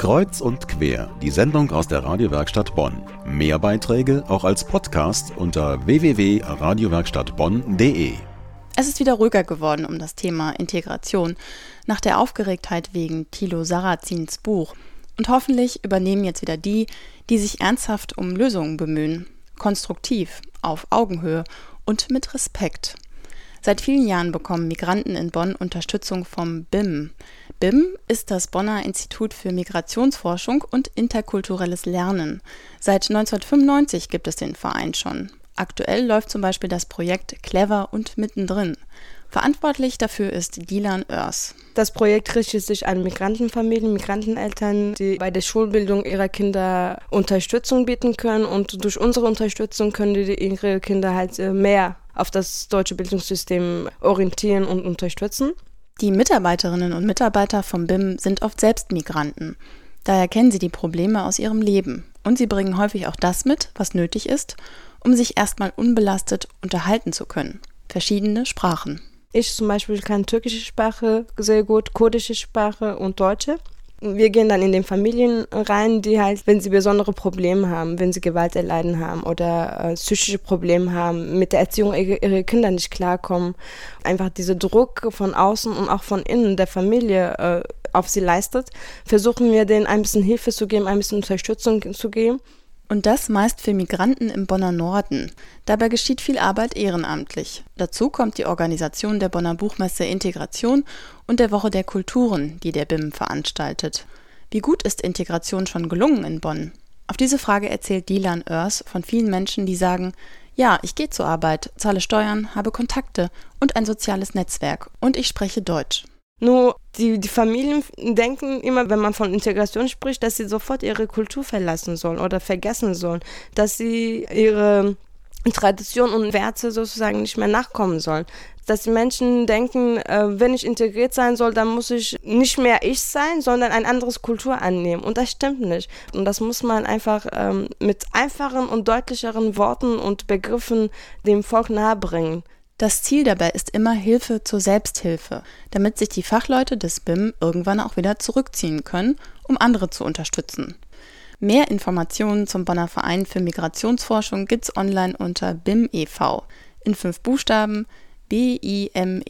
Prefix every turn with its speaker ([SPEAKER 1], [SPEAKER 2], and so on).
[SPEAKER 1] Kreuz und quer, die Sendung aus der Radiowerkstatt Bonn. Mehr Beiträge auch als Podcast unter www.radiowerkstattbonn.de.
[SPEAKER 2] Es ist wieder ruhiger geworden um das Thema Integration nach der Aufgeregtheit wegen Thilo Sarrazins Buch. Und hoffentlich übernehmen jetzt wieder die, die sich ernsthaft um Lösungen bemühen. Konstruktiv, auf Augenhöhe und mit Respekt. Seit vielen Jahren bekommen Migranten in Bonn Unterstützung vom BIM. BIM ist das Bonner Institut für Migrationsforschung und interkulturelles Lernen. Seit 1995 gibt es den Verein schon. Aktuell läuft zum Beispiel das Projekt Clever und mittendrin. Verantwortlich dafür ist Dilan Oers.
[SPEAKER 3] Das Projekt richtet sich an Migrantenfamilien, Migranteneltern, die bei der Schulbildung ihrer Kinder Unterstützung bieten können. Und durch unsere Unterstützung können die ihre Kinder halt äh, mehr auf das deutsche Bildungssystem orientieren und unterstützen.
[SPEAKER 2] Die Mitarbeiterinnen und Mitarbeiter vom BIM sind oft selbst Migranten. Daher kennen sie die Probleme aus ihrem Leben und sie bringen häufig auch das mit, was nötig ist, um sich erstmal unbelastet unterhalten zu können. Verschiedene Sprachen.
[SPEAKER 3] Ich zum Beispiel kann türkische Sprache sehr gut, kurdische Sprache und deutsche. Wir gehen dann in den Familien rein, die halt, wenn sie besondere Probleme haben, wenn sie Gewalt erleiden haben oder äh, psychische Probleme haben, mit der Erziehung ihrer, ihrer Kinder nicht klarkommen, einfach dieser Druck von außen und auch von innen der Familie äh, auf sie leistet, versuchen wir denen ein bisschen Hilfe zu geben, ein bisschen Unterstützung zu geben.
[SPEAKER 2] Und das meist für Migranten im Bonner Norden. Dabei geschieht viel Arbeit ehrenamtlich. Dazu kommt die Organisation der Bonner Buchmesse Integration und der Woche der Kulturen, die der BIM veranstaltet. Wie gut ist Integration schon gelungen in Bonn? Auf diese Frage erzählt Dilan Oers von vielen Menschen, die sagen, ja, ich gehe zur Arbeit, zahle Steuern, habe Kontakte und ein soziales Netzwerk und ich spreche Deutsch.
[SPEAKER 3] Nur die, die Familien denken immer, wenn man von Integration spricht, dass sie sofort ihre Kultur verlassen sollen oder vergessen sollen, dass sie ihre Tradition und Werte sozusagen nicht mehr nachkommen sollen. Dass die Menschen denken, äh, wenn ich integriert sein soll, dann muss ich nicht mehr ich sein, sondern ein anderes Kultur annehmen. Und das stimmt nicht. Und das muss man einfach ähm, mit einfachen und deutlicheren Worten und Begriffen dem Volk nahebringen.
[SPEAKER 2] Das Ziel dabei ist immer Hilfe zur Selbsthilfe, damit sich die Fachleute des BIM irgendwann auch wieder zurückziehen können, um andere zu unterstützen. Mehr Informationen zum Bonner Verein für Migrationsforschung gibt's online unter BIM e.V. in fünf Buchstaben bimev.de.